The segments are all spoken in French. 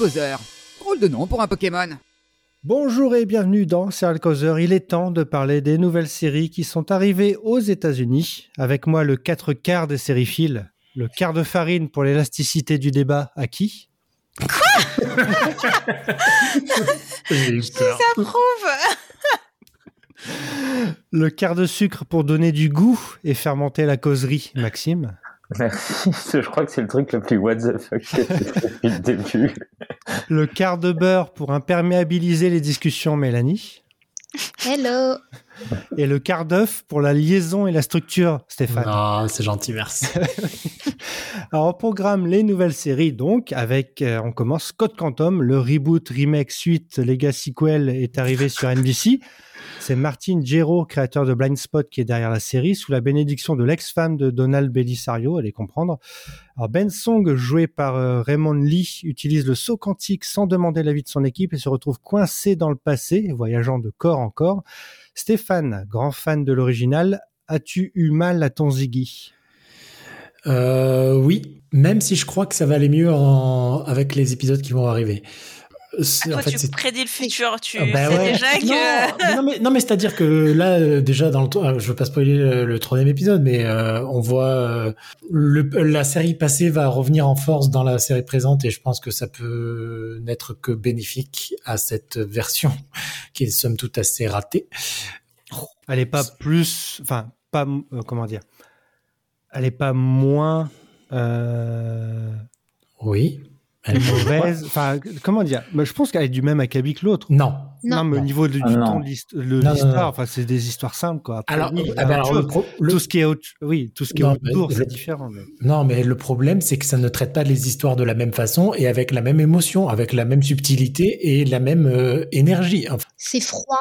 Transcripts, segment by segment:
Causeur. Drôle de nom pour un Pokémon. Bonjour et bienvenue dans Serial Causeur. Il est temps de parler des nouvelles séries qui sont arrivées aux États-Unis. Avec moi, le 4 quarts des sériphiles. Le quart de farine pour l'élasticité du débat à qui? Ça prouve Le quart de sucre pour donner du goût et fermenter la causerie, Maxime. Merci, je crois que c'est le truc le plus what the fuck que depuis le début. Le quart de beurre pour imperméabiliser les discussions, Mélanie. Hello Et le quart d'œuf pour la liaison et la structure, Stéphane. Ah, c'est gentil, merci. Alors, on programme les nouvelles séries, donc, avec, euh, on commence Code Quantum, le reboot, remake, suite, Legacy Sequel est arrivé sur NBC. C'est Martin Gero, créateur de Blind Spot, qui est derrière la série, sous la bénédiction de l'ex-femme de Donald Belisario, allez comprendre. Alors Ben Song, joué par euh, Raymond Lee, utilise le saut quantique sans demander l'avis de son équipe et se retrouve coincé dans le passé, voyageant de corps en corps. Stéphane, grand fan de l'original, as-tu eu mal à ton Ziggy? Euh, oui, même si je crois que ça va aller mieux avec les épisodes qui vont arriver. C'est- Ah, en Toi, fait, tu prédis le futur, tu bah sais ouais. déjà que... Non, mais non, mais, c'est-à-dire que là, euh, déjà, dans le, to- euh, je veux pas spoiler le, le troisième épisode, mais euh, on voit euh, le, la série passée va revenir en force dans la série présente et je pense que ça peut n'être que bénéfique à cette version qui est somme toute assez ratée. Elle est pas plus, enfin, pas, euh, comment dire, elle est pas moins euh, Oui. Elle est mauvaise. Enfin, comment dire? Mais Je pense qu'elle est du même acabit que l'autre. Non. Non, mais au niveau de- du Ah, non. ton l'histoire, enfin, c'est des histoires simples, quoi. Après, Alors, oui, ah ben alors, le pro- le- tout ce qui est autre, oui, tout ce qui est autour, c'est différent. mais- Non, mais le problème, c'est que ça ne traite pas les histoires de la même façon et avec la même émotion, avec la même subtilité et la même euh, énergie. Enfin, C'est froid.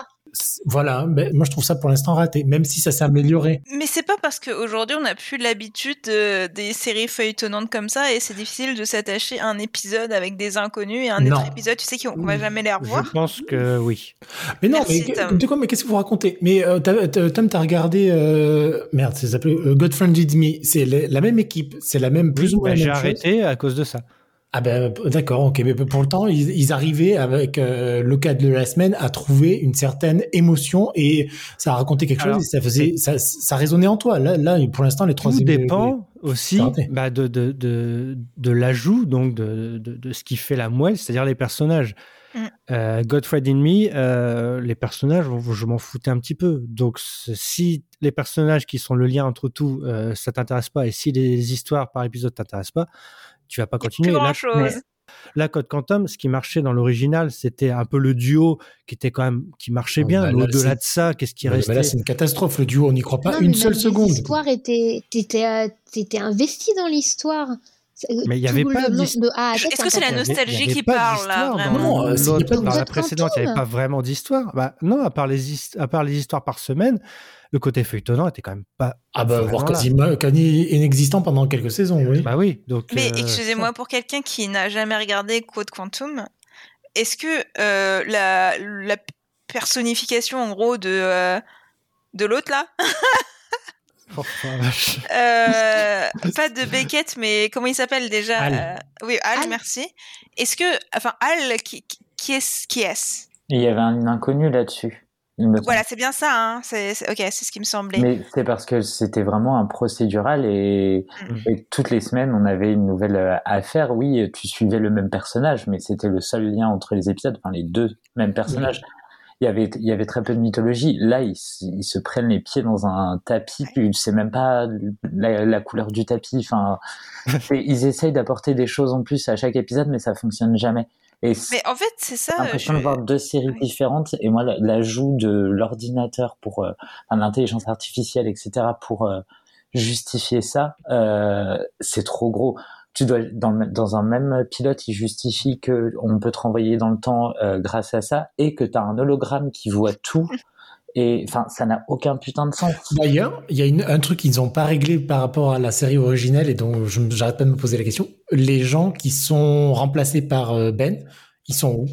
Voilà, ben, moi je trouve ça pour l'instant raté, même si ça s'est amélioré. Mais c'est pas parce qu'aujourd'hui on n'a plus l'habitude de- des séries feuilletonnantes comme ça et c'est difficile de s'attacher à un épisode avec des inconnus et un Non. autre épisode, tu sais qu'on va jamais les revoir. Je pense que oui. Mais non, Merci, mais Tom. de quoi Mais qu'est-ce que vous racontez? Mais euh, Tom, t'as regardé euh, merde, ça s'appelle euh, Godfriended Me. C'est la, la même équipe, c'est la même plus ou moins Bah, J'ai chose. arrêté à cause de ça. Ah ben d'accord, ok, mais pour le temps, ils, ils arrivaient avec euh, le cadre de la semaine à trouver une certaine émotion et ça a raconté quelque Alors, chose et ça faisait, ça, ça résonnait en toi. Là, là, pour l'instant, les trois Tout dépend aussi bah, de, de, de, de l'ajout, donc de, de, de ce qui fait la moelle, c'est-à-dire les personnages. Mm. Euh, Godfrey in Me, euh, les personnages, je m'en foutais un petit peu. Donc, si les personnages qui sont le lien entre tout, euh, ça t'intéresse pas, et si les histoires par épisode t'intéressent pas, tu vas pas continuer. plus Là, grand chose. Là, Code Quantum, ce qui marchait dans l'original, c'était un peu le duo qui était quand même qui marchait bien. bah au-delà de ça, qu'est-ce qui Mais restait là, c'est une catastrophe. Le duo, on n'y croit pas Non, une seule seconde. L'histoire était, t'étais, euh, t'étais investi dans l'histoire. C'est- Mais il y tout avait pas long d'his- de A à Z, Est-ce que c'est la nostalgie qui parle, là, Non, euh, dans la Code précédente, il n'y avait pas vraiment d'histoire. Bah, non, à part, les hist- à part les histoires par semaine, le côté feuilletonnant était quand même pas. Ah bah, voire quasiment quasi inexistant pendant quelques saisons, oui. Bah oui, donc. Mais euh, excusez-moi, pour quelqu'un qui n'a jamais regardé Code Quantum, est-ce que euh, la, la personnification, en gros, de, euh, de l'autre, là, oh, euh, pas de Beckett, mais comment il s'appelle déjà Al. Euh, Oui, Al, Al. merci. Est-ce que, enfin, Al, qui, qui- est-ce qui est-ce? Il y avait un inconnu là-dessus. Voilà, c'est bien ça, hein. c'est, ok, c'est ce qui me semblait. Mais c'est parce que c'était vraiment un procédural et, Mm. et toutes les semaines on avait une nouvelle euh, affaire. Oui, tu suivais le même personnage, mais c'était le seul lien entre les épisodes, enfin les deux mêmes personnages. Il y avait, il y avait très peu de mythologie. Là, ils, se- ils se prennent les pieds dans un tapis. Tu sais même pas la, la couleur du tapis. Enfin, ils essayent d'apporter des choses en plus à chaque épisode, mais ça fonctionne jamais. Et Mais en fait, c'est ça. j'ai l'impression je- de voir deux séries Oui. différentes. Et moi, la- l'ajout de l'ordinateur pour euh, l'intelligence artificielle, etc., pour euh, justifier ça, euh, c'est trop gros. Tu dois dans, dans un même pilote, il justifie que on peut te renvoyer dans le temps euh, grâce à ça et que tu as un hologramme qui voit tout. Et enfin, ça n'a aucun putain de sens. D'ailleurs, il y a une- un truc qu'ils n'ont pas réglé par rapport à la série originelle et dont je j'arrête pas de me poser la question. Les gens qui sont remplacés par euh, Ben, ils sont où?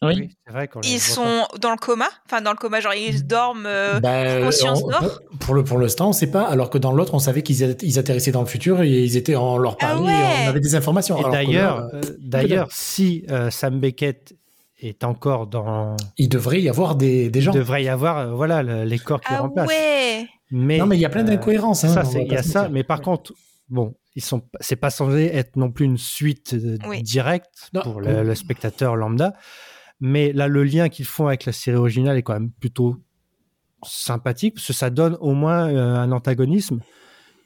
Oui. c'est vrai qu'on les Ils pas. sont dans le coma, enfin dans le coma, genre ils dorment. euh, Bah, conscience on- Pour le pour l'instant, on sait pas. Alors que dans l'autre, on savait qu'ils ils atterrissaient dans le futur et ils étaient en leur Ah parlait. ouais. et on avait des informations. D'ailleurs, euh, d'ailleurs, si euh, Sam Beckett est encore dans, il devrait y avoir des, des gens. il devrait y avoir, euh, voilà, le- les corps qui Ah remplacent. ouais. Mais Non, mais il y a plein euh, d'incohérences. hein, ça, il y a ça. Mais par contre, bon, ils sont, c'est pas censé être non plus une suite euh, Oui. directe Non. pour le, le spectateur lambda. Mais là, le lien qu'ils font avec la série originale est quand même plutôt sympathique parce que ça donne au moins euh, un antagonisme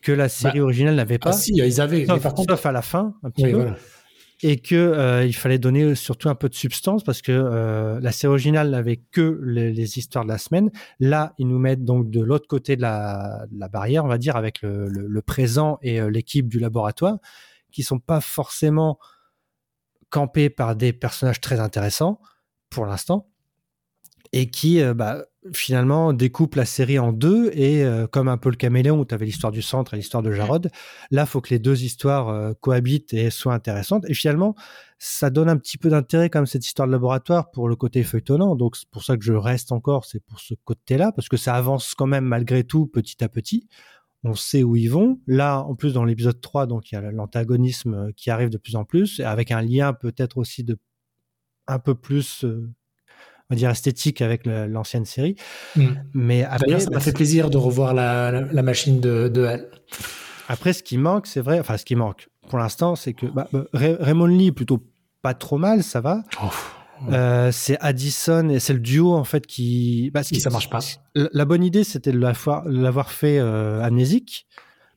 que la série originale n'avait pas. Ah si, ils avaient. mais sauf, par contre, sauf à la fin, un petit oui, peu. voilà. Et que euh, il fallait donner surtout un peu de substance parce que euh, la série originale n'avait que les, histoires de la semaine. Là, ils nous mettent donc de l'autre côté de la, de la barrière, on va dire, avec le, le- le présent et euh, l'équipe du laboratoire, qui sont pas forcément campés par des personnages très intéressants pour l'instant et qui euh, bah, finalement découpe la série en deux et euh, comme un peu le caméléon où tu avais l'histoire du centre et l'histoire de Jarod, là faut que les deux histoires euh, cohabitent et soient intéressantes. Et finalement ça donne un petit peu d'intérêt comme cette histoire de laboratoire pour le côté feuilletonnant. Donc c'est pour ça que je reste encore c'est pour ce côté-là parce que ça avance quand même malgré tout petit à petit. On sait où ils vont. Là, en plus, dans l'épisode 3, donc il y a l'antagonisme qui arrive de plus en plus, avec un lien peut-être aussi de un peu plus, euh, on va dire, esthétique avec l'ancienne série. Mm. Mais après, D'ailleurs, ça bah, m'a fait plaisir de revoir la, la, la machine de, de Hal. Après, ce qui manque, c'est vrai, enfin, ce qui manque pour l'instant, c'est que bah, bah, Ray- Raymond Lee est plutôt pas trop mal, ça va. Euh, c'est Addison et c'est le duo en fait qui. Bah, qui- ça marche pas. La, la bonne idée, c'était de la fois- de l'avoir fait euh, amnésique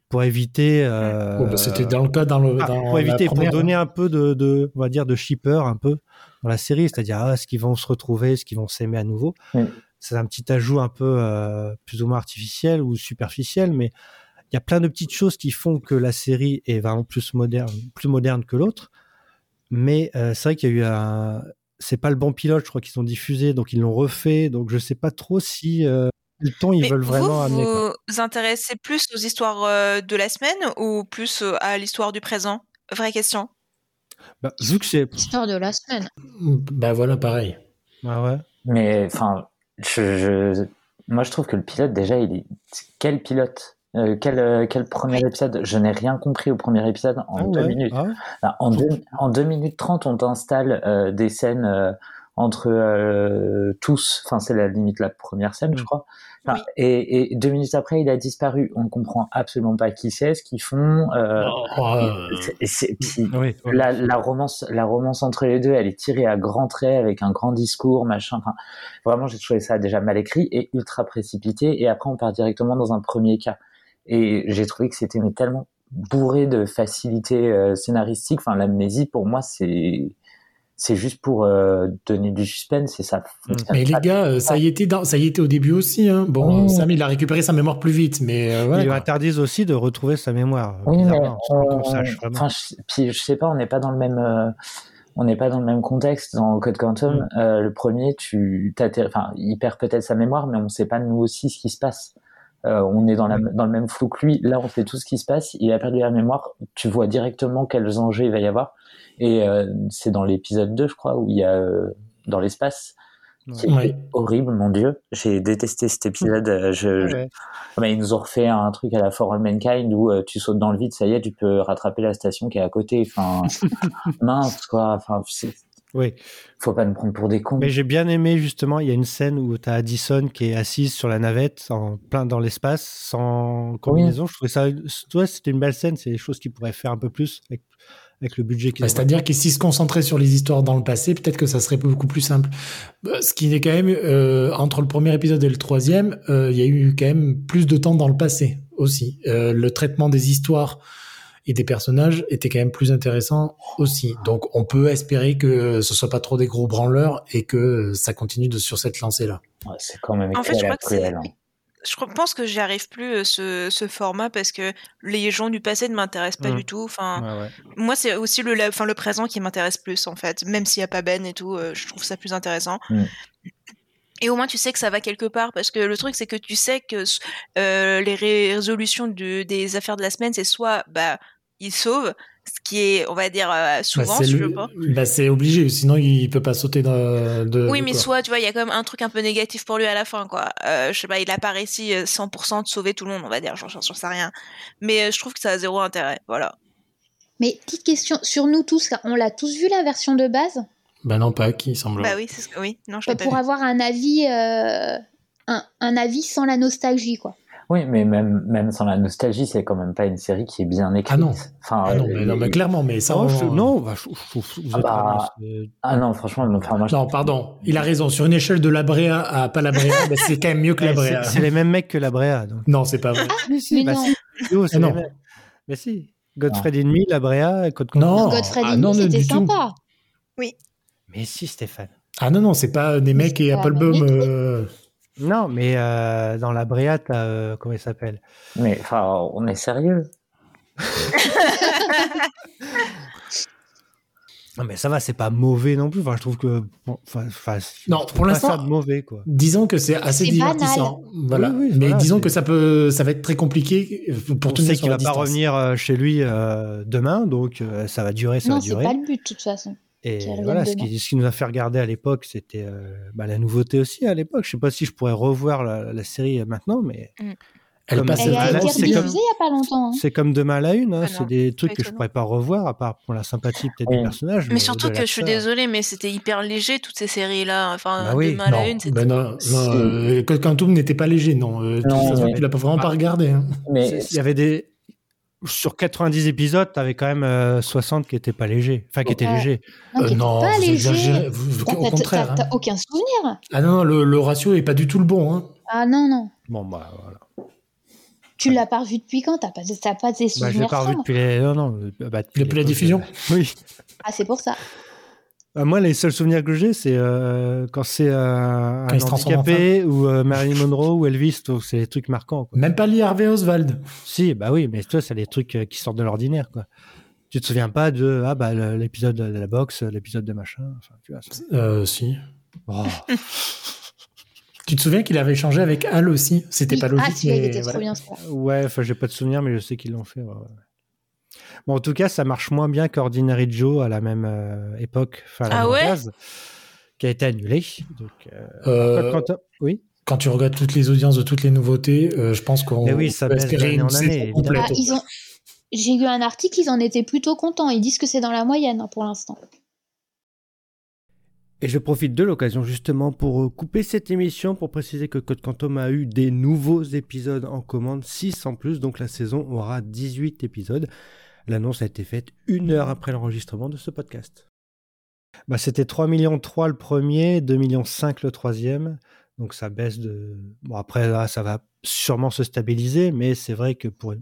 pour éviter. euh, bah, C'était dans le cas dans le. ah, dans pour éviter, pour donner hein. un peu de, de, on va dire, de shipper un peu dans la série, c'est-à-dire ah, est-ce qu'ils vont se retrouver, est-ce qu'ils vont s'aimer à nouveau? C'est un petit ajout un peu euh, plus ou moins artificiel ou superficiel, mais il y a plein de petites choses qui font que la série est vraiment plus moderne, plus moderne que l'autre. Mais euh, c'est vrai qu'il y a eu un, c'est pas le bon pilote, je crois qu'ils ont diffusé, donc ils l'ont refait, donc je sais pas trop si euh, le ton ils Mais veulent vraiment vous, amener. quoi. vous vous intéressez plus aux histoires euh, de la semaine ou plus euh, à l'histoire du présent? Vraie question. Bah, vu que c'est, Histoire de la semaine. Bah voilà, pareil. ah ouais. Mais enfin, je, je, moi je trouve que le pilote déjà, il est quel pilote Euh, quel, euh, quel premier épisode? Je n'ai rien compris au premier épisode en Ah deux ouais, minutes. ah. En, deux, en deux minutes trente, on t'installe euh, des scènes euh, entre euh, tous. Enfin, c'est la limite la première scène, je Mm. crois. Enfin, Oui. et, et deux minutes après, il a disparu. On ne comprend absolument pas qui c'est, ce qu'ils font. Euh, Oh, euh, c'est- et c'est- puis Oui, oui. la, la romance, la romance entre les deux, elle est tirée à grands traits avec un grand discours, machin. Enfin, vraiment, j'ai trouvé ça déjà mal écrit et ultra précipité. Et après, on part directement dans un premier cas. Et j'ai trouvé que c'était mais tellement bourré de facilité euh, scénaristique. Enfin, l'amnésie, pour moi, c'est c'est juste pour euh, donner du suspense et ça. fonctionne Mais les gars, euh, ça y était dans, ça y était au début aussi. Hein. Bon, Oh. Sam, il a récupéré sa mémoire plus vite, mais euh, voilà, Ils lui interdisent aussi de retrouver sa mémoire. Oui, mais on- sache enfin, je, puis je sais pas, on n'est pas dans le même, euh, on n'est pas dans le même contexte dans Code Quantum. Mm. Euh, le premier, tu, enfin, il perd peut-être sa mémoire, mais on sait pas nous aussi ce qui se passe. Euh, on est dans, la, dans le même flou que lui. Là, on sait tout ce qui se passe. Il a perdu la mémoire. Tu vois directement quels enjeux il va y avoir. Et euh, c'est dans l'épisode 2, je crois, où il y a euh, dans l'espace. C'est Ouais. horrible, mon dieu. J'ai détesté cet épisode. Euh, Je, je- Ouais. mais ils nous ont refait un truc à la For All Mankind où euh, tu sautes dans le vide, ça y est, tu peux rattraper la station qui est à côté. Enfin, mince, quoi. Enfin, c'est- Oui. faut pas nous prendre pour des cons. Mais j'ai bien aimé justement, il y a une scène où tu as Addison qui est assise sur la navette en plein dans l'espace sans combinaison. Je trouvais ça ouais, c'était une belle scène, c'est des choses qu'ils pourraient faire un peu plus avec, avec le budget qu'ils Bah, ont. C'est-à-dire que s'ils se concentraient sur les histoires dans le passé, peut-être que ça serait beaucoup plus simple. Bah, Ce qui est quand même, euh, entre le premier épisode et le troisième, euh, il y a eu quand même plus de temps dans le passé aussi. Euh, le traitement des histoires et des personnages était quand même plus intéressant aussi. Donc on peut espérer que ce soit pas trop des gros branleurs et que ça continue de, sur cette lancée-là. Ouais, c'est quand même En fait, je crois que c'est- hein. Je pense que j'y arrive plus euh, ce, ce format parce que les gens du passé ne m'intéressent pas Mm. du tout. Enfin, Ouais, ouais. moi, c'est aussi le, la- le présent qui m'intéresse plus en fait. Même s'il n'y a pas Ben et tout, euh, je trouve ça plus intéressant. Mm. Et au moins, tu sais que ça va quelque part parce que le truc, c'est que tu sais que euh, les ré- résolutions de- des affaires de la semaine, c'est soit bah ils sauvent, Ce qui est, on va dire, euh, Bah, souvent, c'est si tu le- veux pas. bah, c'est obligé, sinon il peut pas sauter de. de- Oui, mais quoi. soit, tu vois, il y a quand même un truc un peu négatif pour lui à la fin, quoi. Euh, je sais pas, il a pas réussi euh, 100% de sauver tout le monde, on va dire, j'en j'en sais rien. Mais euh, je trouve que ça a zéro intérêt, voilà. Mais petite question, sur nous tous, on l'a tous vu la version de base? Bah non, pas qui, il semble. Bah oui, c'est ce que... Oui, non, je Bah, Pour vu. avoir un avis, euh, un, un avis sans la nostalgie, quoi. Oui, mais même, même sans la nostalgie, c'est quand même pas une série qui est bien écrite. Ah non. Enfin, Ah non, euh, mais, non, mais il- clairement, mais ça. Oh, je- non, bah, je, je vous Ah bah, vraiment, Ah non, franchement, enfin, moi, je- Non, pardon, il a raison. Sur une échelle de la Bréa à pas la Bréa, bah, c'est quand même mieux que la Bréa. c'est- les mêmes mecs que la Brea. Donc. Non, c'est pas vrai. Mais si, Mais bah non, si. Yo, c'est Ah non. Mais si. Godfrey Enemy, la Brea, Code. Non. Godfrey ah non, non, c'était du tout. sympa. Mais si, Stéphane. Ah non, non, c'est pas des mecs et magnifique. euh, Non, mais euh, dans la Brea, t'as. euh, comment il s'appelle? Mais enfin, on est sérieux. Non, mais ça va, c'est pas mauvais non plus. Enfin, je trouve que. bon, enfin, enfin, je Non, trouve pour pas l'instant- mauvais, quoi. Disons que c'est assez C'est divertissant. Voilà. Oui, oui, mais voilà, disons c'est- que ça peut, ça va être très compliqué euh, pour tenir sait sur qu'il va pas revenir chez lui euh, demain, donc euh, ça va durer, ça Non, va c'est durer. pas le but, de toute façon. Et voilà, ce qui, ce qui nous a fait regarder à l'époque, c'était euh, bah, la nouveauté aussi à l'époque. Je sais pas si je pourrais revoir la, la série euh, maintenant, mais Elle Comme- passe Elle a été c'est rediffusée comme- il y a pas longtemps. hein. c'est comme demain à la une. hein, Ah c'est non, des trucs que je étonnant. pourrais pas revoir, à part pour la sympathie peut-être des personnages. Mais surtout de que je suis l'acteur. désolée, mais c'était hyper léger toutes ces séries-là. Enfin, Bah oui. de mal à non, une, c'était. ben non, non, Si. euh, Code Quantum n'était pas léger, non. Euh, de Non, tu l'as pas vraiment pas regardé. hein. Mais Il y avait des. Sur 90 épisodes, t'avais quand même euh, 60 qui étaient pas légers. Enfin, qui étaient Ouais. légers. Non, Euh, non, pas vous léger. exagérez. Vous- vous- T'as- au t'as- contraire. t'as- hein. aucun souvenir. Ah non, le, le ratio est pas du tout le bon. Hein. Ah non, non. Bon, bah voilà. Tu l'as pas revu depuis quand? T'as pas, t'as pas des Bah, je l'ai souvenirs pas revu depuis les. Non, non. euh, bah, Depuis la diffusion? Euh, Oui. Ah, c'est pour ça. Euh, moi, les seuls souvenirs que j'ai, c'est euh, quand c'est euh, Quand un handicapé ou euh, Marilyn Monroe ou Elvis. C'est des trucs marquants. Quoi. Même pas Lee Harvey Oswald. Si, bah oui, mais toi, c'est des trucs qui sortent de l'ordinaire. quoi. Tu te souviens pas de ah bah l'épisode de la boxe, l'épisode de machin. Enfin, tu vois. Euh, si. Oh. Tu te souviens qu'il avait échangé avec Al aussi? C'était Oui. pas logique. Ah, mais était voilà. trop bien, ça. Ouais, enfin, j'ai pas de souvenir, mais je sais qu'ils l'ont fait. ouais. Bon, en tout cas, ça marche moins bien qu'Ordinary Joe à la même euh, époque, enfin, à la Ah même ouais case, qui a été annulé. Donc, euh, Euh, quand- quand- oui. Quand tu regardes toutes les audiences de toutes les nouveautés, euh, je pense qu'on Mais oui, ça peut espérer une année, complète. Ah, ont... J'ai eu un article, ils en étaient plutôt contents. Ils disent que c'est dans la moyenne hein, pour l'instant. Et je profite de l'occasion justement pour couper cette émission pour préciser que Code Quantum a eu des nouveaux épisodes en commande, 6 en plus, donc la saison aura 18 épisodes. L'annonce a été faite une heure après l'enregistrement de ce podcast. Bah, C'était 3 millions 3 le premier, 2 millions 5 le troisième, donc ça baisse de... Bon après là, ça va sûrement se stabiliser, mais c'est vrai que pour...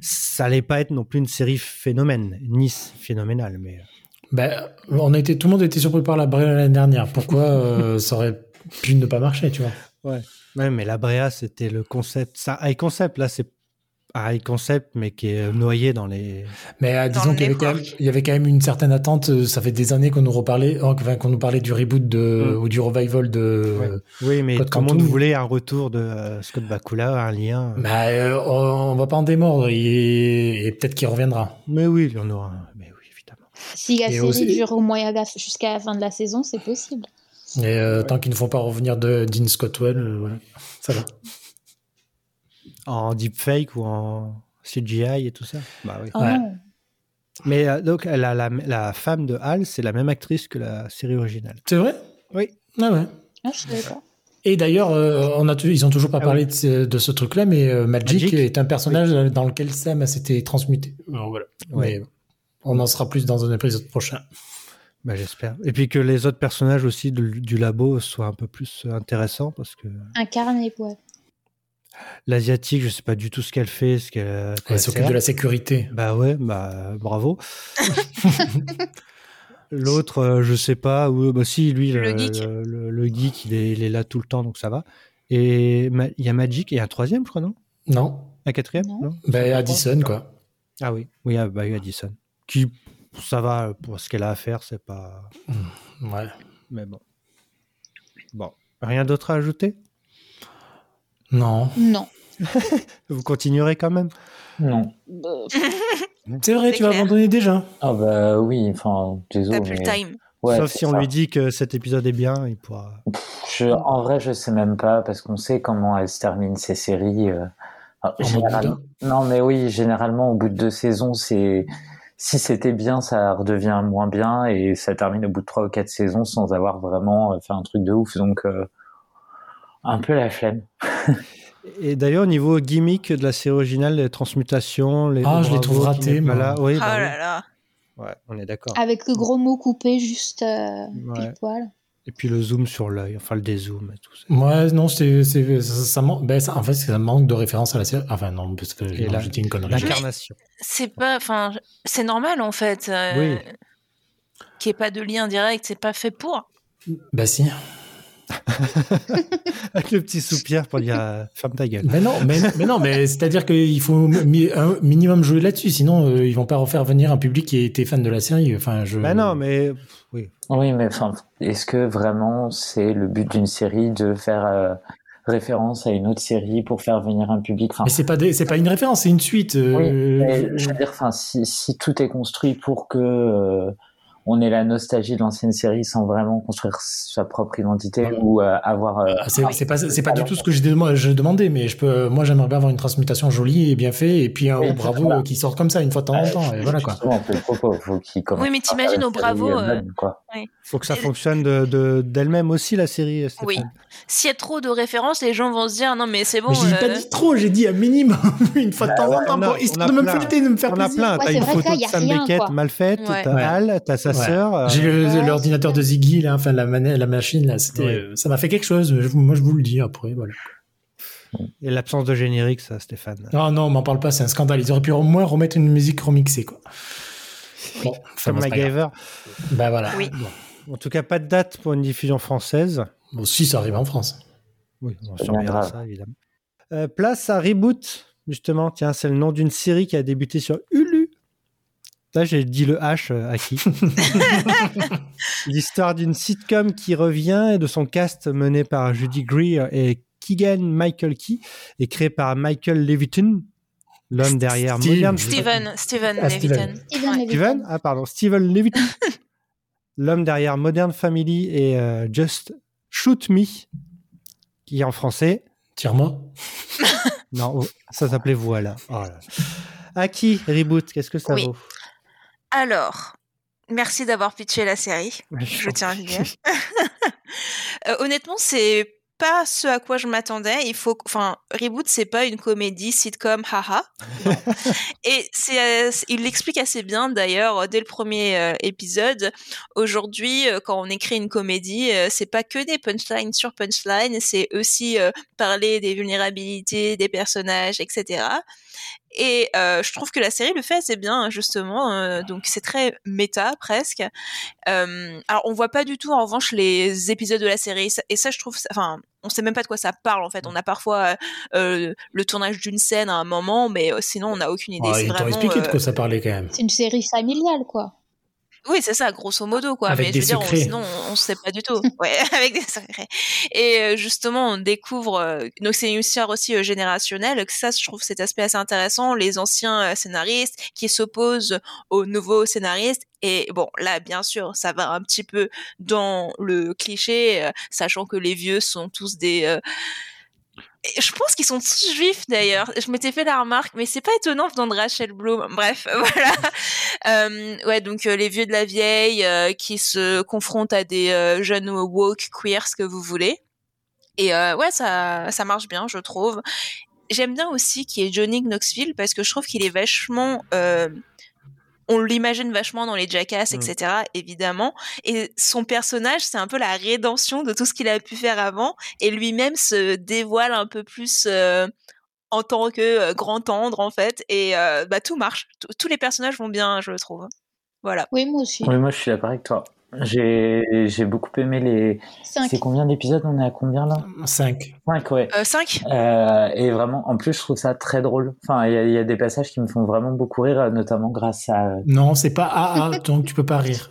ça allait pas être non plus une série phénomène, Nice phénoménale, mais... Ben, on a été, tout le monde était surpris par la Brea l'année dernière. Pourquoi euh, ça aurait pu ne pas marcher, tu vois? Ouais, mais la Brea, c'était le concept. Ça, high concept, là, c'est un high concept, mais qui est noyé dans les. Mais euh, disons qu'il y, avait quand même- network. il y avait quand même une certaine attente. euh, Ça fait des années qu'on nous reparlait, euh, enfin, qu'on nous parlait du reboot de, Mm. ou du revival de. Ouais. Oui, mais Code tout le monde voulait un retour de euh, Scott Bakula, un lien. Bah, euh, on, on va pas en démordre et, et peut-être qu'il reviendra. Mais oui, il y en aura. Mais oui, évidemment. Si la série aussi- dure au moyen jusqu'à la fin de la saison, c'est possible. Et euh, tant qu'ils ne font pas revenir de Dean Scottwell, euh, voilà, ça va. En deepfake ou en CGI et tout ça. Bah oui. Oh Ouais. Mais euh, donc, la, la, la femme de Hal, c'est la même actrice que la série originale. C'est vrai? Oui. Ah ouais. Ah, je savais pas. Et d'ailleurs, euh, on a, tu- ils ont toujours pas Ah parlé de ce, de ce truc-là, mais euh, Magic, Magic. est un personnage dans lequel Sam s'était transmuté. Alors, voilà. Ouais. Mais on en sera plus dans un épisode prochain. Bah, j'espère. Et puis que les autres personnages aussi du, du labo soient un peu plus intéressants parce que Incarné, ouais. L'asiatique, je sais pas du tout ce qu'elle fait, ce qu'elle. Elle s'occupe de la sécurité. Bah ouais, bah bravo. L'autre, euh, je sais pas. Bah si, lui, Le le, geek. le- le- le geek, il est, il est là tout le temps, donc ça va. Et il y a Magic et un troisième, je crois, non? Non Un quatrième? Non. Ben, Addison, quoi. Ah oui, oui, ah, bah, oui, Addison. Qui, ça va pour ce qu'elle a à faire, c'est pas. Ouais. Mais bon. Bon, rien d'autre à ajouter? Non. Non. Vous continuerez quand même non. Bah, C'est vrai, tu vas clair. abandonner déjà. Ah bah oui, enfin, T'as désolé. le time. Ouais, Sauf si on ça. lui dit que cet épisode est bien, il pourra. Je, en vrai, je sais même pas parce qu'on sait comment elles se terminent ces séries. euh. Alors, mode généralement- non, mais oui, généralement au bout de deux saisons, c'est si c'était bien, ça redevient moins bien et ça termine au bout de trois ou quatre saisons sans avoir vraiment euh, fait un truc de ouf. Donc euh, un peu la flemme. Et d'ailleurs, au niveau gimmick de la série originale, les transmutations, les. Ah, je les trouve pas moi. là. Oui, Oh bah oui. là là. Ouais, on est d'accord. Avec le gros mot coupé juste euh, Ouais. pile poil. Et puis le zoom sur l'œil, enfin le dézoom et tout ça. Ouais, non, c'est, c'est, ça, ben, ça- en fait, ça manque de référence à la série. Enfin, non, parce que Et non, la- j'ai dit une connerie. L'incarnation. C'est pas, enfin, c'est normal en fait. euh, Oui. Qu'il n'y ait pas de lien direct, c'est pas fait pour. Bah si. Avec le petit soupir pour dire euh, ferme ta gueule. Mais non, mais, mais non, mais c'est-à-dire qu'il faut mi- un minimum jouer là-dessus, sinon euh, ils vont pas refaire venir un public qui était fan de la série. Enfin, je. Bah non, mais oui. Oui, mais enfin, est-ce que vraiment c'est le but d'une série de faire euh, référence à une autre série pour faire venir un public? Enfin, Mais c'est pas des- c'est pas une référence, c'est une suite. euh, Oui, mais je veux dire, enfin, si, si tout est construit pour que euh, on ait la nostalgie de l'ancienne série sans vraiment construire sa propre identité ou euh, avoir. euh, Ah, C'est pas, c'est pas du tout ce que j'ai je demandais, mais je peux, moi j'aimerais bien avoir une transmutation jolie et bien fait, et puis un Oui, au bravo voilà. qui sort comme ça une fois de temps en temps, et voilà quoi. Faut Oui, mais t'imagines au Bravo, euh, euh. Faut que ça fonctionne de, de- d'elle-même aussi, la série. Stéphane. Oui. S'il y a trop de références, les gens vont se dire non mais c'est bon. j'ai euh, pas dit trop, j'ai dit un minimum une fois de temps en temps, pour- histoire de me flatter, de me faire On a plaisir. plein. T'as une photo de Sam Beckett mal faite. T'as. Al, t'as sa. Sœur. euh, J'ai l'ordinateur de Ziggy, là, enfin la, machine, là, c'était, Ouais. euh, ça m'a fait quelque chose. je- moi, je vous le dis après, voilà. Et l'absence de générique, ça, Stéphane? Non, non, on m'en parle pas, c'est un scandale. Ils auraient pu au moins remettre une musique remixée, quoi. Bon, enfin, Comme. MacGyver. Bah voilà. Oui. En tout cas, pas de date pour une diffusion française? Bon, si, ça arrive en France. Oui, on surveillera ça, évidemment. Euh, place à Reboot, justement. Tiens, c'est le nom d'une série qui a débuté sur Hulu. Là, j'ai dit le H euh, à qui L'histoire d'une sitcom qui revient et de son cast mené par Judy Greer et Keegan Michael Key et créé par Michael Leviton, l'homme derrière Steve. Modern Steven, Steven Ah, Leviton. Steven. Ah, pardon, Steven Leviton. L'homme derrière Modern Family et euh, Just Shoot Me, qui est en français. Tire-moi. Non, oh, ça s'appelait Voilà. Oh là qui Reboot, qu'est-ce que ça Oui. vaut? Alors, merci d'avoir pitché la série. Je tiens à le dire. Euh, honnêtement, c'est pas ce à quoi je m'attendais. Il faut, enfin, reboot, c'est pas une comédie sitcom, haha. Et c'est, euh, c'est- il l'explique assez bien d'ailleurs euh, dès le premier euh, épisode. Aujourd'hui, quand on écrit une comédie, c'est pas que des punchlines sur punchlines, c'est aussi euh, parler des vulnérabilités des personnages, etc. Et euh, je trouve que la série le fait assez bien, justement. euh, donc c'est très méta presque. Euh, alors on voit pas du tout en revanche les épisodes de la série. Et ça, je trouve, enfin, on sait même pas de quoi ça parle en fait. On a parfois euh, le tournage d'une scène à un moment, mais euh, sinon on n'a aucune idée. Ah, c'est vraiment. expliqué de euh, quoi ça parlait quand même. C'est une série familiale, quoi. Oui, c'est ça, grosso modo, quoi. Avec mais des je veux dire, on- secrets. sinon, on, on sait pas du tout. Ouais, avec des secrets. Et euh, justement, on découvre. euh, donc, c'est une histoire aussi euh, générationnelle. Que ça, je trouve cet aspect assez intéressant. Les anciens scénaristes qui s'opposent aux nouveaux scénaristes. Et bon, là, bien sûr, ça va un petit peu dans le cliché, euh, sachant que les vieux sont tous des. euh, je pense qu'ils sont tous juifs d'ailleurs. Je m'étais fait la remarque, mais c'est pas étonnant venant de Rachel Bloom. Bref, voilà. Euh, ouais, donc euh, les vieux de la vieille euh, qui se confrontent à des jeunes woke, queer, ce que vous voulez. Et ouais, ça, ça marche bien, je trouve. J'aime bien aussi qu'il y ait Johnny Knoxville parce que je trouve qu'il est vachement. On l'imagine vachement dans les Jackass, Mm. etc. Évidemment. Et son personnage, c'est un peu la rédemption de tout ce qu'il a pu faire avant. Et lui-même se dévoile un peu plus. euh, en tant que euh, grand tendre en fait et euh, bah tout marche Tous- tous les personnages vont bien je trouve voilà Oui, moi aussi. Oui, moi je suis d'accord avec toi. J'ai j'ai beaucoup aimé les. Cinq. C'est combien d'épisodes? On est à combien là? 5. 5, ouais. euh, 5 Euh, et vraiment, en plus, je trouve ça très drôle. Enfin, il y, a- il y a des passages qui me font vraiment beaucoup rire, euh, notamment grâce à. Non, c'est pas AA, donc tu peux pas rire.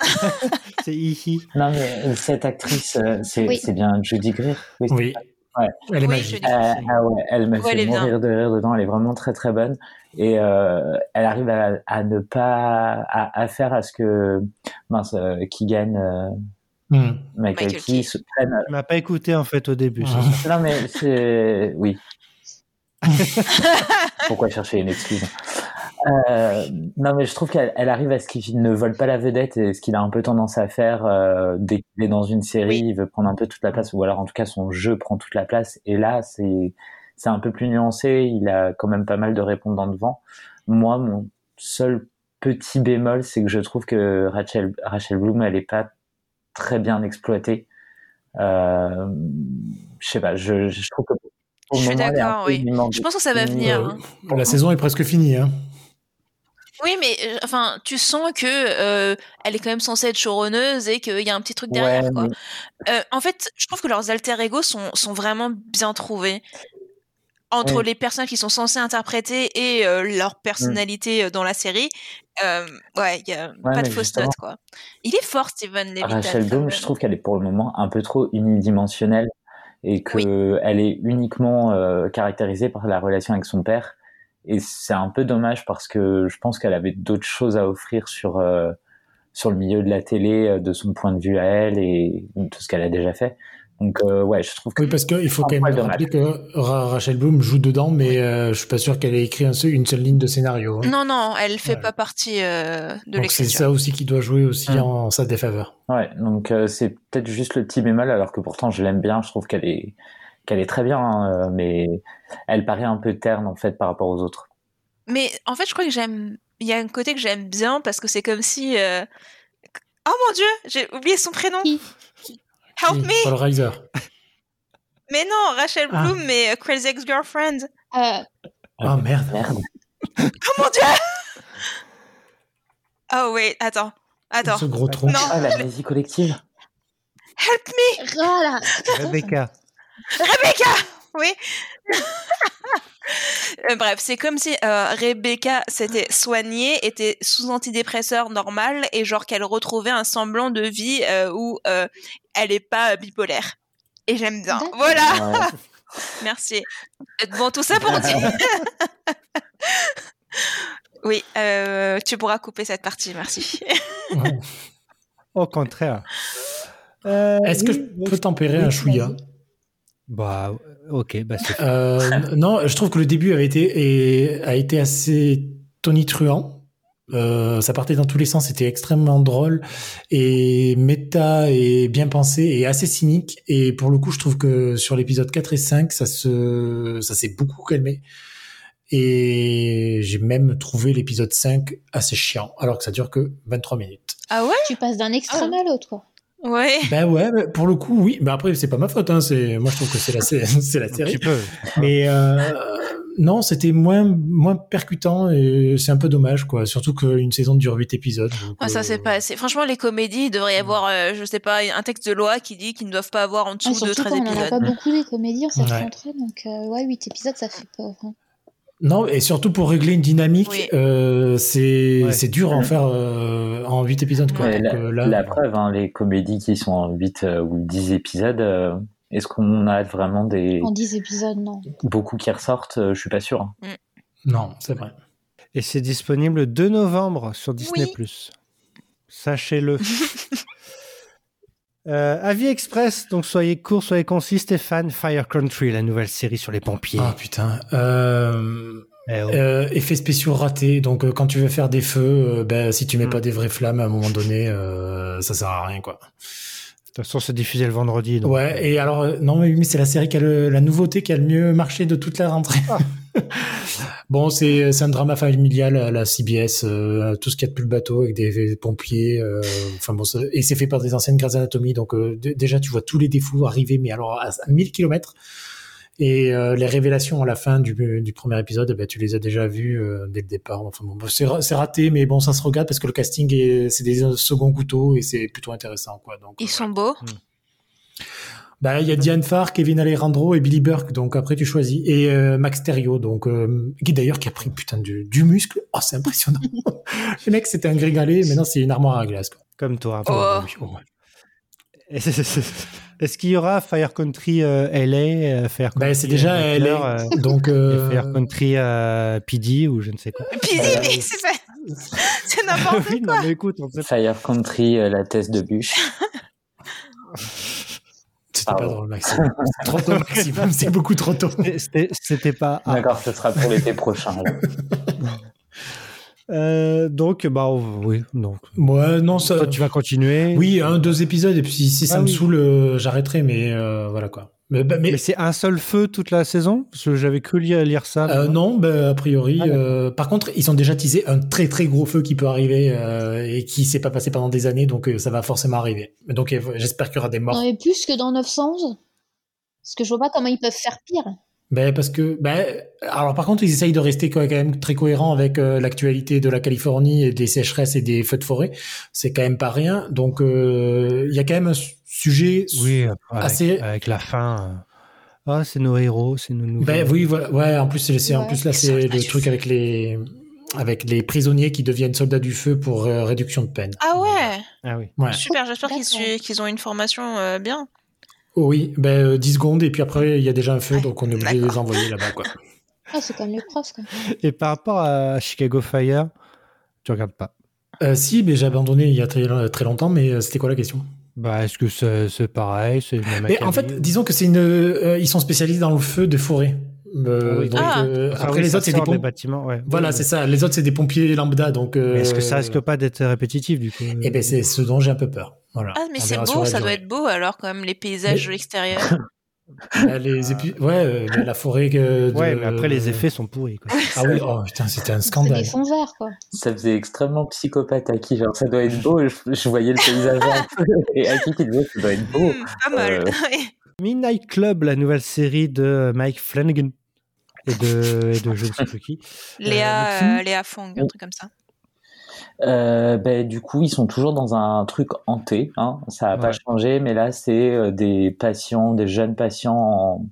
C'est Ihi. Non, mais euh, cette actrice, euh, c'est Oui. c'est bien Judy Greer. Oui. Oui. Ça. Elle est Oui, magique. Euh, ah ouais, elle me Ouais, elle fait mourir de rire dedans. Elle est vraiment très très bonne et euh, elle arrive à, à ne pas à, à faire à ce que mince euh, qui gagne euh, Hmm. Michael, Michael Key Key. se prenne. Tu m'as pas écouté en fait au début. Ah. ça Non mais c'est oui. Pourquoi chercher une excuse? Euh, Non mais je trouve qu'elle elle arrive à ce qu'il ne vole pas la vedette et ce qu'il a un peu tendance à faire euh, dès qu'il est dans une série, Oui. il veut prendre un peu toute la place ou alors en tout cas son jeu prend toute la place et là c'est c'est un peu plus nuancé, il a quand même pas mal de répondants devant. Moi mon seul petit bémol c'est que je trouve que Rachel Rachel Bloom elle est pas très bien exploitée. Euh, je sais pas, je, je trouve que Je suis d'accord, oui. Je pense que ça va Euh, venir. Euh, hein. La saison est presque finie. Hein. Oui, mais euh, enfin, tu sens que euh, elle est quand même censée être showrunneuse et qu'il y a un petit truc derrière. Ouais, quoi. mais- Euh, en fait, je trouve que leurs alter ego sont, sont vraiment bien trouvés. Entre Ouais. les personnes qui sont censées interpréter et leur personnalité euh, dans la série, ouais, il y a pas de justement- notes, quoi. Il est fort, Steven Levitan. Rachel même. je trouve qu'elle est pour le moment un peu trop unidimensionnelle et que elle est uniquement caractérisée par la relation avec son père. Et c'est un peu dommage parce que je pense qu'elle avait d'autres choses à offrir sur euh, sur le milieu de la télé, euh, de son point de vue à elle et tout ce qu'elle a déjà fait. Donc euh, ouais, je trouve que Oui, parce qu'il faut quand même rappeler que Ra- Rachel Bloom joue dedans, mais euh, je suis pas sûr qu'elle ait écrit un seul- une seule ligne de scénario. hein. Non, non, elle fait Ouais. pas partie euh, de Donc c'est ça aussi qui doit jouer aussi Mm. en sa défaveur. ouais, donc euh, c'est peut-être juste le petit bémol alors que pourtant je l'aime bien. Je trouve qu'elle est qu'elle est très bien, hein, euh, mais elle paraît un peu terne en fait par rapport aux autres. Mais en fait, je crois que j'aime. Il y a un côté que j'aime bien parce que c'est comme si. euh, Oh mon dieu, j'ai oublié son prénom. Help Oui, me Paul Reiser. Mais non, Rachel Ah. Bloom, mais euh, Crazy Ex-Girlfriend. Euh, Ah merde. Merde. Oh mon dieu Oh wait, attends. Attends. Ce gros tronc. Non, Ah, l'amnésie collective. help me voilà. Rebecca. Rebecca Oui Euh, Bref, c'est comme si euh, Rebecca s'était soignée, était sous antidépresseur normal et genre qu'elle retrouvait un semblant de vie euh, où euh, elle est pas euh, bipolaire. Et j'aime bien. Voilà, Ouais. merci. Bon, tout ça pour dire. oui, euh, tu pourras couper cette partie, merci. Au contraire. Euh, Est-ce que oui, je peux tempérer oui, un chouïa? Bah, ok, bah c'est Euh, non, je trouve que le début avait été, et, a été assez tonitruant. Euh, ça partait dans tous les sens, c'était extrêmement drôle et méta et bien pensé et assez cynique. Et pour le coup, je trouve que sur l'épisode 4 et 5, ça se, ça s'est beaucoup calmé. Et j'ai même trouvé l'épisode 5 assez chiant, alors que ça dure que 23 minutes. Ah ouais? Tu passes d'un extrême à l'autre, quoi. Ouais. Ben ouais, pour le coup, oui. Ben après, c'est pas ma faute. Hein. C'est moi, je trouve que c'est la, c'est la un série. petit peu. Mais euh, non, c'était moins moins percutant et c'est un peu dommage, quoi. Surtout qu'une saison dure 8 épisodes. donc, Ah, ça, euh, c'est pas assez. Franchement, les comédies, il devrait y avoir, euh, je sais pas, un texte de loi qui dit qu'ils ne doivent pas avoir en Ah, dessous de surtout 13 quand on en a épisodes. pas beaucoup des comédies en cette Ouais. rentrée, donc euh, ouais, 8 épisodes, ça fait peur. hein. Non, et surtout pour régler une dynamique, Oui. euh, c'est Ouais. c'est dur à en faire euh, en 8 épisodes, quoi. Ouais, Donc, la, euh, là, la preuve, hein, les comédies qui sont en 8 euh, ou 10 épisodes, euh, est-ce qu'on a vraiment des En 10 épisodes, non. beaucoup qui ressortent Euh, Je suis pas sûr. hein. non, c'est vrai. Et c'est disponible le 2 novembre sur Disney+. Oui. Sachez-le. Euh, avis express, donc soyez court, soyez concis, Stéphane. Fire Country, la nouvelle série sur les pompiers. Ah putain. Euh, Eh oh. euh, effets spéciaux ratés. Donc euh, quand tu veux faire des feux, euh, ben si tu mets Hmm. pas des vraies flammes à un moment donné, euh, ça sert à rien, quoi. De toute façon, c'est diffusé le vendredi. donc, Ouais, et alors, non, mais, mais c'est la série qui a le- la nouveauté qui a le mieux marché de toute la rentrée. bon, c'est c'est un drama familial à la CBS, euh, tout ce qu'il y a de plus le bateau avec des, des pompiers. euh, Enfin bon, et c'est fait par des anciennes Grey's Anatomy, donc euh, déjà tu vois tous les défauts arriver, mais alors à, à 1000 km. Et euh, les révélations à la fin du, du premier épisode, eh ben, tu les as déjà vues euh, dès le départ. Enfin bon, c'est ra- c'est raté, mais bon, ça se regarde parce que le casting est c'est des seconds couteaux et c'est plutôt intéressant, quoi. Donc Ils euh, sont beaux. Bah, il y a Diane Farr, Kevin Alejandro et Billy Burke, donc après tu choisis. Et euh, Max Theriot, donc euh, qui d'ailleurs qui a pris putain du, du muscle. Oh, c'est impressionnant. le mec, c'était un grégalé, maintenant c'est une armoire à glace. Quoi. Comme toi. Oh. Oui, oh, ouais. Est-ce qu'il y aura Fire Country euh, LA, euh, Fire Country Ben, c'est déjà euh, euh, Donc, et euh, Fire Country euh, PD ou je ne sais quoi. Puis mais c'est ça. C'est n'importe oui, non, mais écoute, on sait pas. Fire Country, euh, la thèse de bûche. c'était pas drôle, Maxime. C'est trop tôt, Maxime. C'est beaucoup trop tôt. C'était- C'était pas. ah. D'accord, ce sera pour l'été prochain. Euh, donc, bah oui, donc. Moi, non, ça. Toi, tu vas continuer. Oui, un, deux épisodes, et puis si, si ça Ah me oui. saoule, euh, j'arrêterai, mais euh, voilà quoi. Mais, bah, mais Mais c'est un seul feu toute la saison? Parce que j'avais cru lire, lire ça. euh, non, bah, a priori. Ah, euh, par contre, ils ont déjà teasé un très très gros feu qui peut arriver euh, et qui s'est pas passé pendant des années, donc euh, ça va forcément arriver. Donc j'espère qu'il y aura des morts. Non, mais plus que dans 911. Parce que je vois pas comment ils peuvent faire pire. Ben parce que ben alors par contre ils essayent de rester quand même très cohérents avec euh, l'actualité de la Californie et des sécheresses et des feux de forêt. C'est quand même pas rien. Donc euh, il y a quand même un su- sujet. Oui, avec, Assez- avec la fin. euh, Ah, c'est nos héros, c'est nos nouveaux. Ben oui, voilà. ouais. En plus c'est en plus là c'est le truc avec les avec les prisonniers qui deviennent soldats du feu pour euh, réduction de peine. Ah ouais, Ah oui. Ouais. super, j'espère qu'ils ont une formation euh, bien. Oh oui, ben euh, 10 secondes et puis après il y a déjà un feu Ouais, donc on est obligé de les envoyer là-bas quoi. Ah, c'est comme les profs, quoi. Et par rapport à Chicago Fire, tu regardes pas. Euh, si, mais j'ai abandonné il y a très, très longtemps. Mais euh, c'était quoi la question? Bah, est-ce que c'est c'est pareil c'est le même Mais en fait, disons que c'est une, euh, ils sont spécialisés dans le feu de forêt. Euh, Oui. donc, Ah. euh, après oui, les autres, c'est des bâtiments. Ouais. Voilà, Oui, c'est ça. Les autres, c'est des pompiers lambda. Donc, euh, Mais est-ce que ça risque pas d'être répétitif du coup? Eh ben, c'est ce dont j'ai un peu peur. Voilà. Ah mais c'est beau, ça doit être beau alors quand même les paysages Mais- l'extérieur. Euh, les épi- Ouais, euh, la forêt. que de- Ouais, mais après les effets sont pourris. Quoi. Ah oui, oh putain, c'était un scandale. verts, quoi. Ça faisait extrêmement psychopathe à qui genre ça doit être beau. Je, je voyais le paysage un peu, et à qui qui disait ça doit être beau. Hmm, pas mal. Euh, Midnight Club, la nouvelle série de Mike Flanagan et de, et de je ne sais plus qui. Léa, euh, Léa Fong, un truc comme ça. Euh, ben, du coup, ils sont toujours dans un truc hanté. Hein. Ça n'a pas changé, mais là, c'est euh, des patients, des jeunes patients en,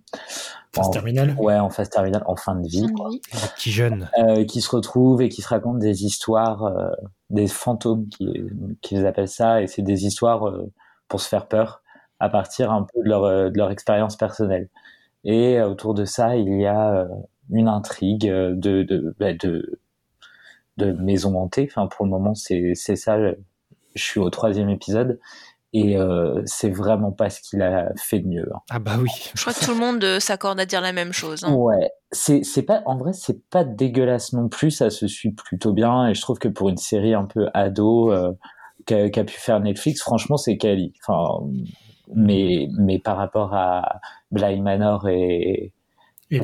Phase terminale. ouais, en phase terminale, en fin de vie, de quoi, petits jeunes. euh, qui se retrouvent et qui se racontent des histoires, euh, des fantômes, qui, qu'ils appellent ça, et c'est des histoires euh, pour se faire peur à partir un peu de leur, euh, de leur expérience personnelle. Et euh, autour de ça, il y a euh, une intrigue euh, de, de, bah, de, de maison hantée. Enfin, pour le moment, c'est c'est ça. Je, suis au troisième épisode et euh, c'est vraiment pas ce qu'il a fait de mieux. hein. Ah bah oui. Je crois que tout le monde euh, s'accorde à dire la même chose. hein. Ouais, c'est c'est pas en vrai c'est pas dégueulasse non plus, ça se suit plutôt bien et je trouve que pour une série un peu ado euh, qu'a qu'a pu faire Netflix, franchement c'est quali. Enfin, mais mais par rapport à Blind Manor et Et.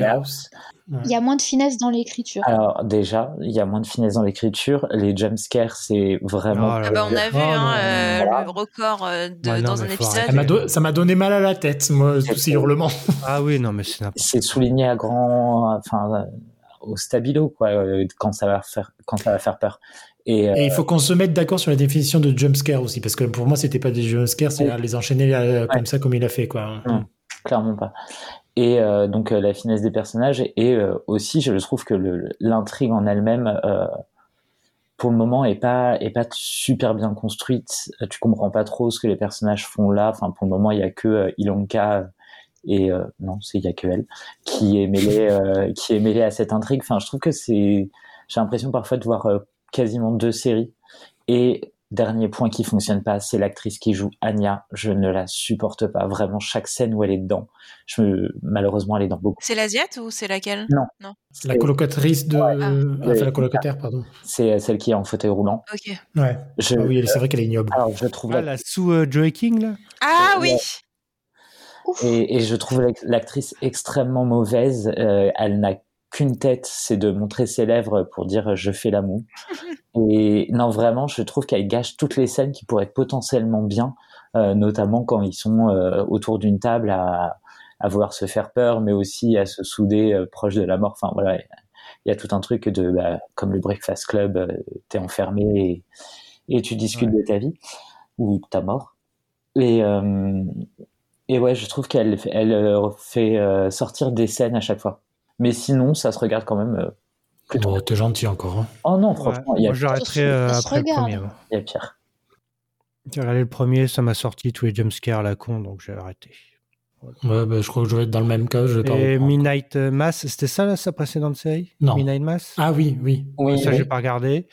Il y a moins de finesse dans l'écriture. alors déjà il y a moins de finesse dans l'écriture, les jumpscares c'est vraiment Oh là Ah bah, on a vu Oh, hein, euh, Voilà. le record euh, de- Ouais, non, dans un épisode. do- ça m'a donné mal à la tête, moi, tous ces hurlements. Ah oui, non, mais c'est n'importe c'est souligné à grand enfin euh, au stabilo quoi quand ça va faire quand ça va faire peur. Et, euh, Et il faut qu'on se mette d'accord sur la définition de jumpscare aussi, parce que pour moi, c'était pas des jumpscares, c'est Oui. à les enchaîner comme ça, comme il a fait, quoi. Mm. clairement pas. Et euh, donc euh, la finesse des personnages et euh, aussi je trouve que l'intrigue en elle-même euh, pour le moment est pas est pas super bien construite. Euh, Tu comprends pas trop ce que les personnages font là. Enfin pour le moment il y a que euh, Ilonka et non c'est il y a que elle qui est mêlée qui est mêlée à cette intrigue. Enfin je trouve que c'est j'ai l'impression parfois de voir quasiment deux séries et Dernier point qui fonctionne pas, c'est l'actrice qui joue Anya. Je ne la supporte pas. Vraiment, chaque scène où elle est dedans, je me... malheureusement, elle est dans beaucoup. C'est l'Asiate ou c'est laquelle? La C'est- colocatrice de. Ah. Enfin, Ouais. la colocataire, pardon. C'est celle qui est en fauteuil roulant. Ok. Ouais. Je... Ah oui, c'est vrai qu'elle est ignoble. Alors, je trouve Ah, la- la sous euh, Joey King, là? Ah oui et, et je trouve l'ac- l'actrice extrêmement mauvaise. Euh, elle n'a qu'une tête, c'est de montrer ses lèvres pour dire je fais l'amour. Et non, vraiment, je trouve qu'elle gâche toutes les scènes qui pourraient être potentiellement bien, euh, notamment quand ils sont euh, autour d'une table à, à vouloir se faire peur, mais aussi à se souder euh, proche de la mort. Enfin voilà, il y a tout un truc de bah, comme le Breakfast Club, t'es enfermé et, et tu discutes de ta vie ou de ta mort. Et et ouais, je trouve qu'elle elle fait sortir des scènes à chaque fois. Mais sinon, ça se regarde quand même euh, plutôt. Oh, t'es gentil encore. hein. Oh non, franchement, Ouais, il y, a- Moi, j'arrêterai euh, après le premier. il y a pire. J'ai regardé le premier, ça m'a sorti tous les jumpscares à la con, donc j'ai arrêté. Ouais, bah, je crois que je vais être dans le même cas. Je vais pas Et. Midnight Mass, c'était ça là, sa précédente série? Non. Midnight Mass? Ah oui, oui. Oui, Ça, oui. j'ai pas regardé.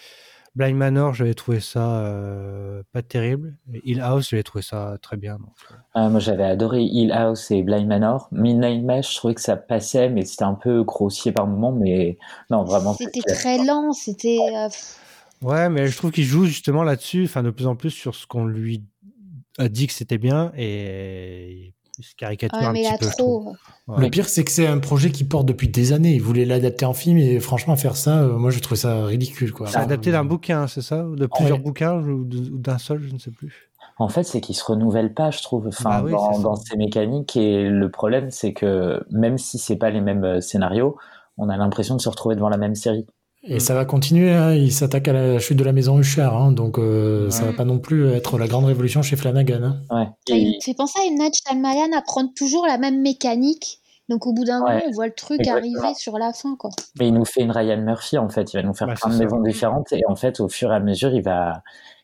Blind Manor, j'avais trouvé ça euh, pas terrible. Hill House, j'avais trouvé ça très bien. donc, euh. Ah, moi, j'avais adoré Hill House et Blind Manor. Midnight Mass, je trouvais que ça passait, mais c'était un peu grossier par moments. Mais non, vraiment. C'était très lent, c'était. euh, Ouais, mais je trouve qu'il joue justement là-dessus, enfin de plus en plus sur ce qu'on lui a dit que c'était bien et il se caricature ouais, un mais il petit a peu. je trouve. trop. Ouais. Le pire, c'est que c'est un projet qui porte depuis des années. Il voulait l'adapter en film et franchement, faire ça, euh, moi, je trouve ça ridicule. quoi. C'est adapté d'un bouquin, c'est ça? Ou De plusieurs bouquins ou d'un seul, je ne sais plus. En fait, c'est qu'il se renouvelle pas, je trouve, enfin, Bah oui, dans, dans ses mécaniques. Et le problème, c'est que même si c'est pas les mêmes euh, scénarios, on a l'impression de se retrouver devant la même série. Et ça va continuer. hein. Il s'attaque à la chute de la maison Usher, hein, donc euh, ça va Ouais. pas non plus être la grande révolution chez Flanagan. hein. Ouais. Ça Et- me fait penser à une Shyamalan à prendre toujours la même mécanique. Donc au bout d'un Ouais, moment, on voit le truc exactement. arriver sur la fin, quoi. Mais il nous fait une Ryan Murphy, en fait. Il va nous faire Bah, plein de maisons différentes. Et en fait, au fur et à mesure, il va,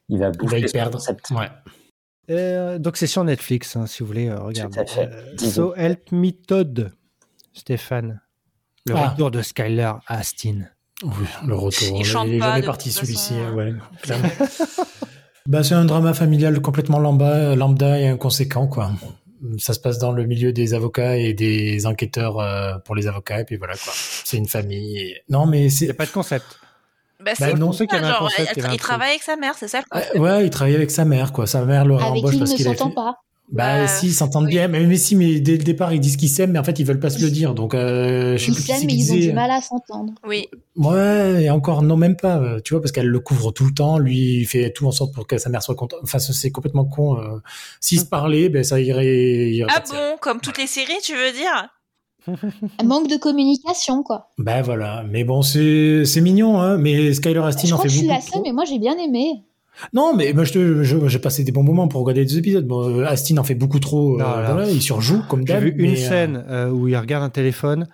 il va Il va bouffer y son perdre. concept. Ouais. Euh, donc c'est sur Netflix, hein, si vous voulez euh, regarder. à fait. Euh, so Help Me Todd, Stéphane. Le Ah. retour de Skyler Astin. Oui, le retour. Il il est pas, jamais de parti celui-ci. façon. hein, Ouais, clairement. bah, c'est un drama familial complètement lambda, lambda et inconséquent, quoi. Ça se passe dans le milieu des avocats et des enquêteurs euh, pour les avocats, et puis voilà, quoi. C'est une famille. et- Non, mais Il n'y c'est. a pas de concept. Bah, Bah, c'est non, ceux qui avaient un genre, concept, elle- il y avait un il truc. travaille avec sa mère, c'est ça le concept? Ouais, il travaille avec sa mère, quoi. Sa mère le Avec rembauche qui ils parce ne qu'il s'entendent fait- pas. Bah, Bah, si, ils s'entendent oui. bien, mais, mais si, mais dès le départ, ils disent qu'ils s'aiment, mais en fait, ils veulent pas se le dire. Donc, euh, je sais Ils s'aiment, mais ils ont du mal à s'entendre. Oui. Ouais, et encore, non, même pas, euh, tu vois, parce qu'elle le couvre tout le temps, lui, il fait tout en sorte pour que sa mère soit contente. Enfin, c'est complètement con. euh. S'ils se parlaient, ben, ça irait. Ah bon, comme toutes les séries, tu veux dire? Un manque de communication, quoi. Ben voilà, mais bon, c'est mignon, hein, mais Skyler Astin je en crois fait que je suis beaucoup. la seule, mais moi j'ai bien aimé. Non, mais moi, je je- j'ai passé des bons moments pour regarder des épisodes. Bon, euh, Astin en fait beaucoup trop. euh, Non, là, voilà, il surjoue comme J'ai d'hab. vu une mais, euh, scène euh, où il regarde un téléphone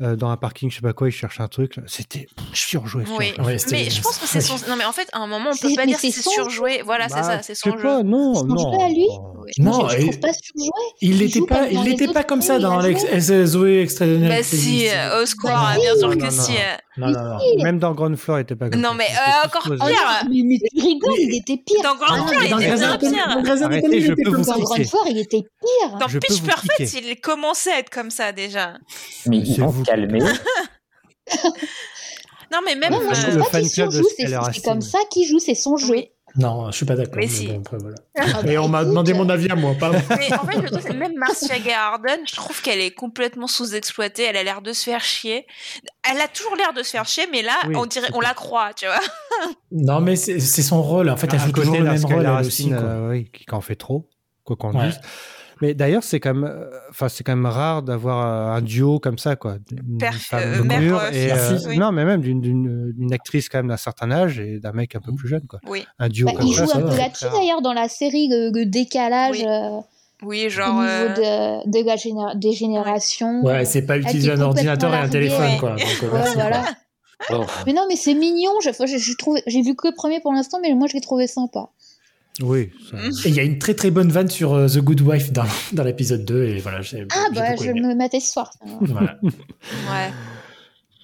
euh, dans un parking, je sais pas quoi, il cherche un truc. C'était surjoué. Oui. surjoué. Ouais, c'était- Mais je pense que c'est son. Non, mais en fait, à un moment, on peut pas dire c'est si c'est son surjoué. Voilà, c'est Bah, ça, c'est son jeu. pas, non, Son non. jeu à lui. Non, je, je trouve pas surjoué. Il n'était pas, comme il n'était pas comme ça dans Zoé Extraordinaire. Bah si, euh, au square, Bah bien oui. sûr que si. Non. Non, non, non. Même dans Ground Floor, il était pas comme Non, ça. mais, C'était euh, encore. Oh pire. non, mais, mais tu rigoles, il était pire. Dans Grand Ah non, Tour, mais il était bien pire. dans Arrêtez, Anatomy, il je était peux vous. Dans il pire. Dans Pitch Perfect, il commençait à être comme ça déjà. Mais ils vont se calmer. Non, mais même. Non, moi je le trouve pas de surjoue, c'est comme ça qu'il joue, c'est son jeu. Non, je suis pas d'accord. Mais si. bon, après, voilà. Ah Et bah, on m'a demandé mon avis à moi, pas Mais en fait, le truc, c'est même Marcia Gay Harden, je trouve qu'elle est complètement sous-exploitée. Elle a l'air de se faire chier. Elle a toujours l'air de se faire chier, mais là, Oui, on dirait, on la croit, tu vois. Non, mais c'est son rôle. En fait, elle joue toujours le même rôle, elle aussi. quoi. euh, oui, qui qui en fait trop, quoi qu'on Ouais. dise. Mais d'ailleurs, c'est quand même, euh, enfin, c'est quand même rare d'avoir euh, un duo comme ça, quoi. Femme euh, mère, euh, et fille, euh, oui. non, mais même d'une- d'une d'une actrice quand même d'un certain âge et d'un mec un peu plus jeune, quoi. Oui. Un duo bah, comme il ça, joue ça un peu là-dessus d'ailleurs dans la série de, de décalage Oui. euh, Oui, au genre. niveau euh, de, de la géné- des générations. Ouais, c'est pas utiliser un ordinateur et un téléphone, quoi. Donc, Ouais, voilà. Oh. Mais non, mais c'est mignon. Je, je, je trouve, j'ai vu que le premier pour l'instant, mais moi je l'ai trouvé sympa. Oui. ça- Et il y a une très très bonne vanne sur euh, The Good Wife dans, dans l'épisode 2 et voilà, Ah bah, je vais me mater ce soir. Voilà, Ouais.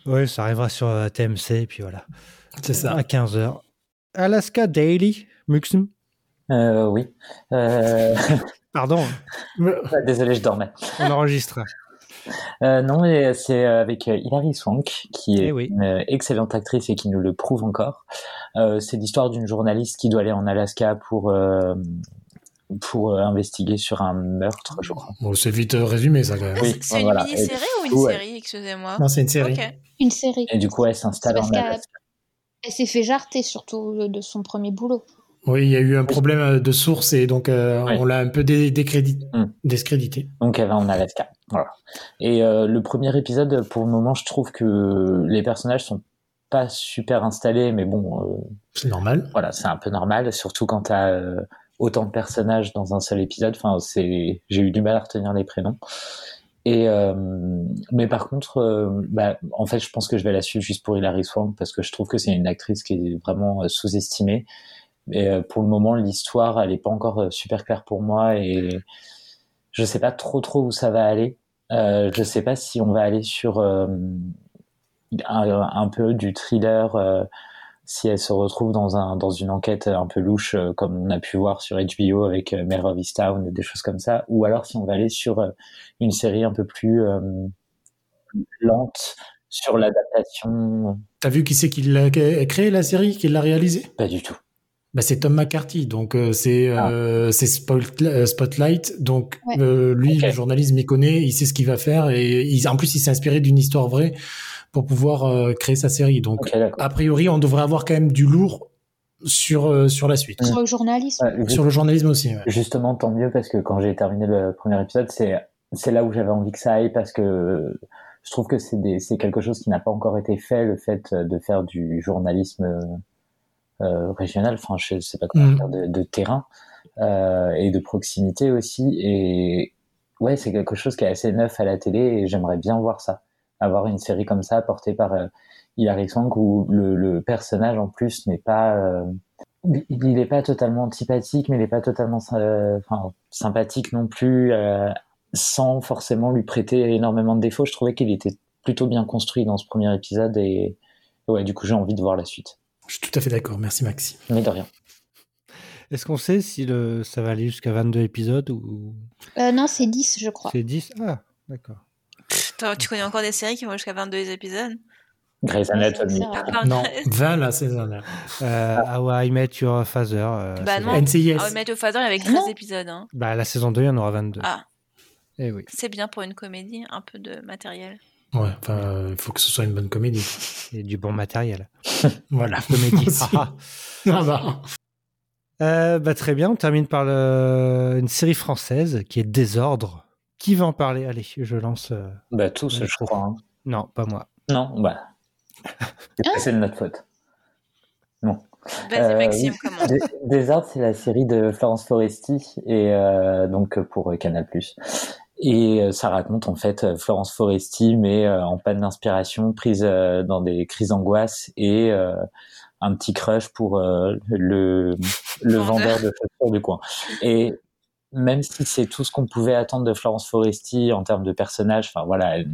Oui, ça arrivera sur euh, TMC, et puis voilà. c'est ça. À 15h. Alaska Daily, Muxum? Euh, oui. Euh... Pardon, Désolé, je dormais. on enregistre. Euh, non, mais c'est euh, avec euh, Hilary Swank, qui est Eh oui. une excellente actrice et qui nous le prouve encore. Euh, c'est l'histoire d'une journaliste qui doit aller en Alaska pour euh, pour euh, investiguer sur un meurtre, je crois. Bon, c'est vite résumé ça quand même. Ah, Oui, c'est- une voilà. mini-série ou une Ouais. série Excusez-moi. Non, c'est une série. Une série. Et du coup, elle s'installe en Alaska. Elle s'est fait jarter surtout de son premier boulot. Oui, il y a eu un problème euh, de source et donc euh, Oui. on l'a un peu dé- décrédit- Hmm. discrédité. Donc elle va en Alaska. Voilà. Et euh, le premier épisode, pour le moment, je trouve que les personnages sont pas super installés, mais bon, euh, C'est normal. voilà, c'est un peu normal, surtout quand t'as euh, autant de personnages dans un seul épisode. Enfin, c'est, j'ai eu du mal à retenir les prénoms. Et euh, mais par contre, euh, bah, en fait, je pense que je vais la suivre juste pour Hilary Swank parce que je trouve que c'est une actrice qui est vraiment sous-estimée. Et euh, pour le moment, l'histoire, elle est pas encore euh, super claire pour moi et je sais pas trop trop où ça va aller. Euh, je sais pas si on va aller sur euh, un, un, peu du thriller, euh, si elle se retrouve dans un dans une enquête un peu louche comme on a pu voir sur HBO avec Mare of Easttown, des choses comme ça, ou alors si on va aller sur une série un peu plus lente sur l'adaptation. T'as vu qui c'est qui l'a créé la série, qui l'a réalisée? Pas du tout. Bah, c'est Tom McCarthy, donc euh, c'est ah. euh, c'est Spotlight. Donc ouais. euh, lui, okay. le journalisme, il connaît, il sait ce qu'il va faire et il, en plus, il s'est inspiré d'une histoire vraie pour pouvoir euh, créer sa série. Donc okay, a priori, on devrait avoir quand même du lourd sur euh, sur la suite. Sur le journalisme. Ouais, sur le journalisme aussi. Ouais. Justement, tant mieux parce que quand j'ai terminé le premier épisode, c'est c'est là où j'avais envie que ça aille parce que je trouve que c'est c'est quelque chose qui n'a pas encore été fait, le fait de faire du journalisme euh, régional, enfin je sais pas comment Mm. dire, de, de terrain euh, et de proximité aussi. Et ouais, c'est quelque chose qui est assez neuf à la télé et j'aimerais bien voir ça, avoir une série comme ça portée par euh, Hilary Swank où le, le personnage en plus n'est pas euh, il n'est pas totalement antipathique, mais il n'est pas totalement euh, enfin, sympathique non plus, euh, sans forcément lui prêter énormément de défauts. Je trouvais qu'il était plutôt bien construit dans ce premier épisode et ouais, du coup j'ai envie de voir la suite. Je suis tout à fait d'accord. Merci Maxime. Mais de rien. Est-ce qu'on sait si le, ça va aller jusqu'à 22 épisodes ou? Euh, Non, c'est 10, je crois. C'est 10 Ah, d'accord. Toi, tu connais encore des séries qui vont jusqu'à 22 épisodes? Grey's Anatomy. Non, 20 la saison là. Euh, How I Met Your Father. Euh, bah non, NCIS. How I Met Your Father, il y avait 13 non. épisodes. Hein. Bah la saison 2, il y en aura 22. Ah. Eh oui. C'est bien pour une comédie, un peu de matériel. Ouais, enfin, il faut que ce soit une bonne comédie. Et du bon matériel. voilà. Comédie. ah, bah. Euh, bah, très bien, on termine par le... une série française qui est Désordre. Qui va en parler? Allez, je lance. Euh... Bah, tous, je crois. Hein. Non, pas moi. Non, bah. c'est de notre faute. Non. Vas-y, Maxime, comment Désordre, c'est la série de Florence Foresti, et euh, donc pour Canal. Et ça raconte en fait Florence Foresti, mais euh, en panne d'inspiration, prise euh, dans des crises d'angoisse et euh, un petit crush pour le, le vendeur de chaussures du coin. Et même si c'est tout ce qu'on pouvait attendre de Florence Foresti en termes de personnage, enfin voilà, elle,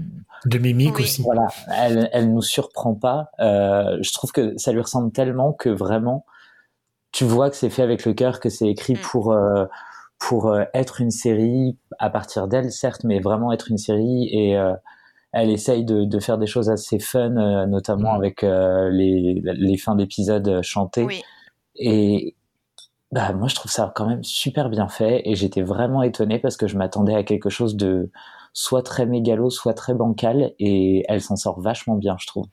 de mimique oui. aussi. Voilà, elle, elle nous surprend pas. Euh, je trouve que ça lui ressemble tellement que vraiment, tu vois que c'est fait avec le cœur, que c'est écrit mm. pour euh, pour euh, être une série à partir d'elle, certes, mais vraiment être une série et euh, elle essaye de, de, faire des choses assez fun, euh, notamment mmh. avec les, les fins d'épisodes chantées. Oui. Et bah, moi, je trouve ça quand même super bien fait et j'étais vraiment étonné parce que je m'attendais à quelque chose de soit très mégalo, soit très bancal et elle s'en sort vachement bien, je trouve.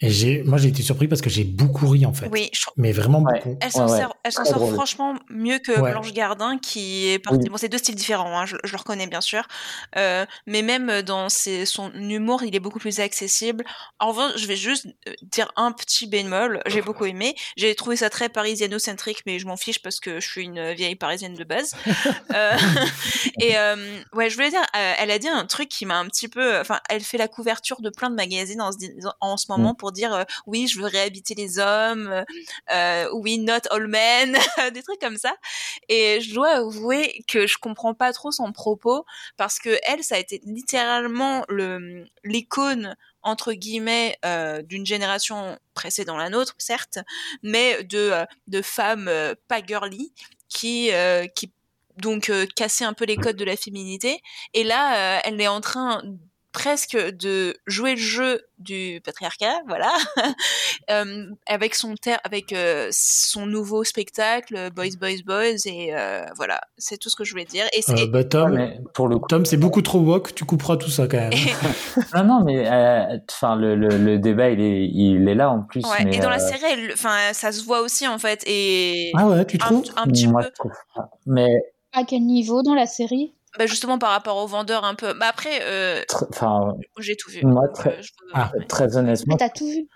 Et j'ai, moi, j'ai été surpris parce que j'ai beaucoup ri en fait. Oui, je... mais vraiment ouais. beaucoup. Elle s'en ouais, sort, elle s'en sort franchement mieux que ouais. Blanche Gardin, qui est partie. Oui. Bon, c'est deux styles différents, hein, je, je, le reconnais bien sûr, euh, mais même dans ses, son humour, il est beaucoup plus accessible. En revanche, je vais juste dire un petit bémol. J'ai beaucoup aimé. J'ai trouvé ça très parisiano-centrique, mais je m'en fiche parce que je suis une vieille parisienne de base. euh, et euh, ouais, je voulais dire, euh, elle a dit un truc qui m'a un petit peu. Enfin, elle fait la couverture de plein de magazines en, en ce moment. Mm pour dire euh, oui je veux réhabiter les hommes euh, oui not all men des trucs comme ça. Et je dois avouer que je comprends pas trop son propos parce que elle ça a été littéralement le l'icône entre guillemets euh, d'une génération précédant la nôtre certes mais de de femmes euh, pas girly qui euh, qui donc casser un peu les codes de la féminité. Et là elle est en train presque de jouer le jeu du patriarcat, voilà, euh, avec son ter avec euh, son nouveau spectacle Boys Boys Boys et euh, voilà, c'est tout ce que je voulais dire. Et c'est bah, Tom, pour le Tom, c'est beaucoup trop woke, tu couperas tout ça quand même. non non, mais enfin le, le, le, débat il est il est là en plus. Ouais, mais et dans la série, enfin ça se voit aussi en fait et ah ouais, tu trouves un, un petit Moi, peu. Je trouve pas. Mais à quel niveau dans la série? Bah justement par rapport aux vendeurs un peu. Bah après, euh, j'ai tout vu. Moi, très, euh, ah, très honnêtement. T'as tout vu.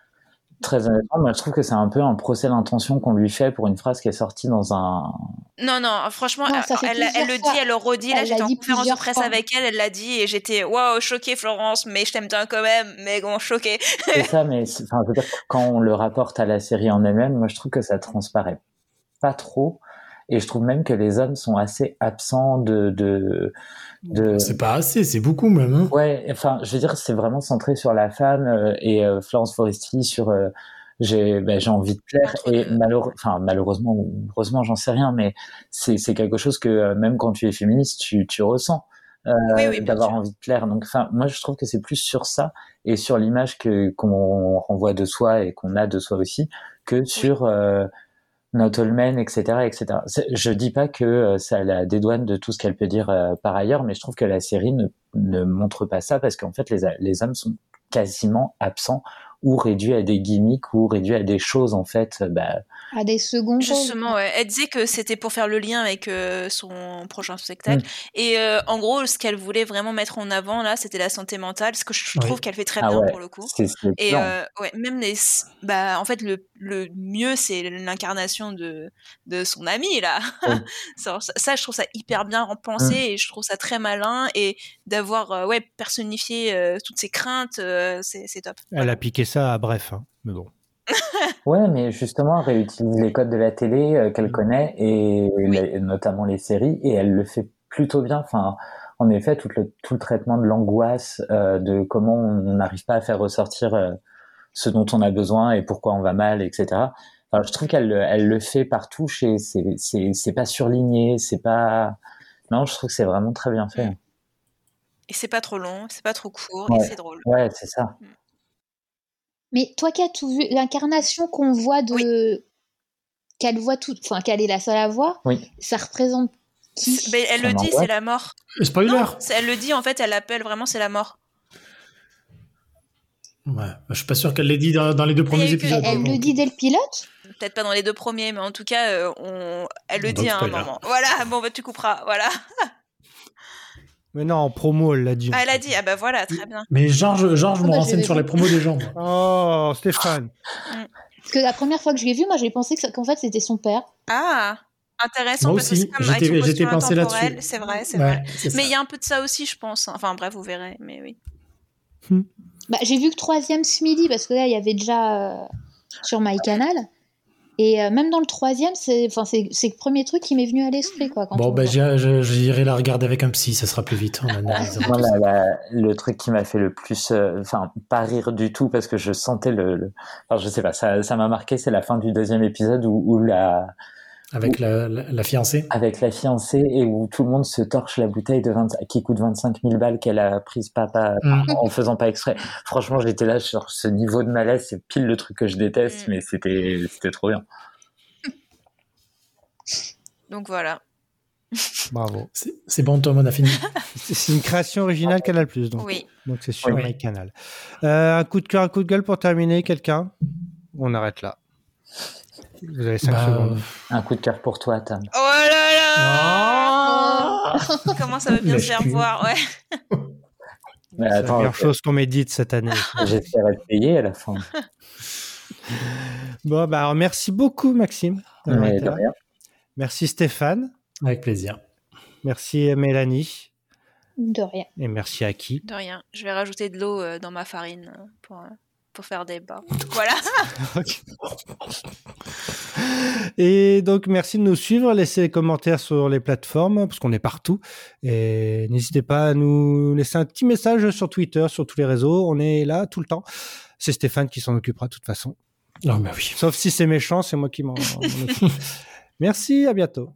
Très honnêtement, moi je trouve que c'est un peu un procès d'intention qu'on lui fait pour une phrase qui est sortie dans un. Non, non, franchement, non, elle, elle, elle, le dit, elle le redit. Là, j'étais en conférence de presse fois. avec elle, elle l'a dit et j'étais waouh, choquée, Florence, mais je t'aime bien quand même, mais bon, choquée. c'est ça, mais enfin, je veux dire, quand on le rapporte à la série en elle-même, moi je trouve que ça transparaît pas trop. Et je trouve même que les hommes sont assez absents de. de, de... C'est pas assez, c'est beaucoup même. Hein. Ouais, enfin, je veux dire, c'est vraiment centré sur la femme euh, et euh, Florence Foresti sur. Euh, j'ai ben, j'ai envie de plaire et malheureux, enfin malheureusement ou heureusement j'en sais rien mais c'est c'est quelque chose que même quand tu es féministe tu tu ressens euh, Oui, oui, bien d'avoir envie de plaire donc enfin moi je trouve que c'est plus sur ça et sur l'image que qu'on renvoie de soi et qu'on a de soi aussi que sur euh, Not All Men, etc., etc. Je dis pas que euh, ça la dédouane de tout ce qu'elle peut dire euh, par ailleurs, mais je trouve que la série ne, ne montre pas ça parce qu'en fait les, les hommes sont quasiment absents ou réduits à des gimmicks ou réduits à des choses en fait. euh, Bah, À des seconds rôles. Justement, ouais. elle disait que c'était pour faire le lien avec euh, son prochain spectacle. Et euh, en gros, ce qu'elle voulait vraiment mettre en avant, là, c'était la santé mentale, ce que je Oui. trouve qu'elle fait très ah bien ouais, pour le coup. Et euh, ouais, même les, bah, en fait, le, le mieux, c'est l'incarnation de, de son ami, là. Ça, ça, je trouve ça hyper bien repensé Mm. et je trouve ça très malin. Et d'avoir, euh, ouais, personnifié euh, toutes ses craintes, euh, c'est top. Elle a piqué ça à bref. hein. Mais bon. Ouais, mais justement, elle réutilise les codes de la télé euh, qu'elle connaît et les- notamment les séries et elle le fait plutôt bien. Enfin, en effet, tout le, tout le traitement de l'angoisse, euh, de comment on n'arrive pas à faire ressortir euh, ce dont on a besoin et pourquoi on va mal, etc. Enfin, je trouve qu'elle le- elle le fait par touche et c'est c'est c'est pas surligné, c'est pas non, je trouve que c'est vraiment très bien fait. Et c'est pas trop long, c'est pas trop court Ouais. et c'est drôle. Ouais, c'est ça. Mais toi qui as tout vu, l'incarnation qu'on voit de. Qu'elle voit tout. Enfin, qu'elle est la seule à voir, Oui. ça représente qui? Ben, elle le dit, c'est la mort. Spoiler Non, c'est- elle le dit en fait, elle l'appelle vraiment, c'est la mort. Ouais, je suis pas sûr qu'elle l'ait dit dans, dans les deux premiers épisodes. Elle le dit dès le pilote Peut-être pas dans les deux premiers, mais en tout cas, euh, on... elle le dit à un spoiler. moment. Voilà, bon, bah tu couperas. Voilà. Mais non, en promo, elle l'a dit. Ah, elle a dit, ah bah voilà, très bien. Mais Georges, Georges me bah, renseigne sur les promos des gens. Oh, Stéphane. Parce que la première fois que je l'ai vu, moi j'ai pensé qu'en fait c'était son père. Ah, intéressant Moi parce que aussi, c'est j'étais- pensé là-dessus. C'est vrai, c'est Ouais, vrai. Mais il y a un peu de ça aussi, je pense. Enfin bref, vous verrez, mais oui. Bah, j'ai vu que troisième ce midi parce que là il y avait déjà euh, sur MyCanal. Et euh, même dans le troisième, c'est enfin c'est c'est le premier truc qui m'est venu à l'esprit quoi. Quand Bon, on bah, j'irai la regarder avec un psy, ça sera plus vite. On analysera Moi, la- la- le truc qui m'a fait le plus, euh, enfin, pas rire du tout parce que je sentais le, le- enfin, je sais pas, ça, ça m'a marqué. C'est la fin du deuxième épisode où, où la, Avec la, la, la fiancée. avec la fiancée et où tout le monde se torche la bouteille de 20, qui coûte 25 000 balles qu'elle a prise pas, pas, Mm. en faisant pas exprès. Franchement, j'étais là sur ce niveau de malaise, c'est pile le truc que je déteste, Mm. mais c'était, c'était trop bien. Donc voilà. Bravo. C'est bon, Tom, on a fini. C'est une création originale Canal+. Donc, Oui. donc c'est sur Oui. MyCanal. Euh, un coup de cœur, un coup de gueule pour terminer, quelqu'un? On arrête là. Vous avez 5 Bah, secondes. Un coup de cœur pour toi, Tam. Oh là là Oh. Comment ça va bien se faire voir, ouais. Mais C'est la meilleure chose qu'on m'ait dite cette année. j'espère être payé à la fin. bon, bah, alors, merci beaucoup, Maxime. Mais de rien. Merci Stéphane. Avec plaisir. Merci Mélanie. De rien. Et merci à qui? De rien. Je vais rajouter de l'eau euh, dans ma farine euh, pour, euh, pour faire des bas. Voilà. Et donc, merci de nous suivre. Laissez des commentaires sur les plateformes, parce qu'on est partout. Et n'hésitez pas à nous laisser un petit message sur Twitter, sur tous les réseaux. On est là tout le temps. C'est Stéphane qui s'en occupera de toute façon. Non, mais oui. Sauf si c'est méchant, c'est moi qui m'en m'en occupe. Merci, à bientôt.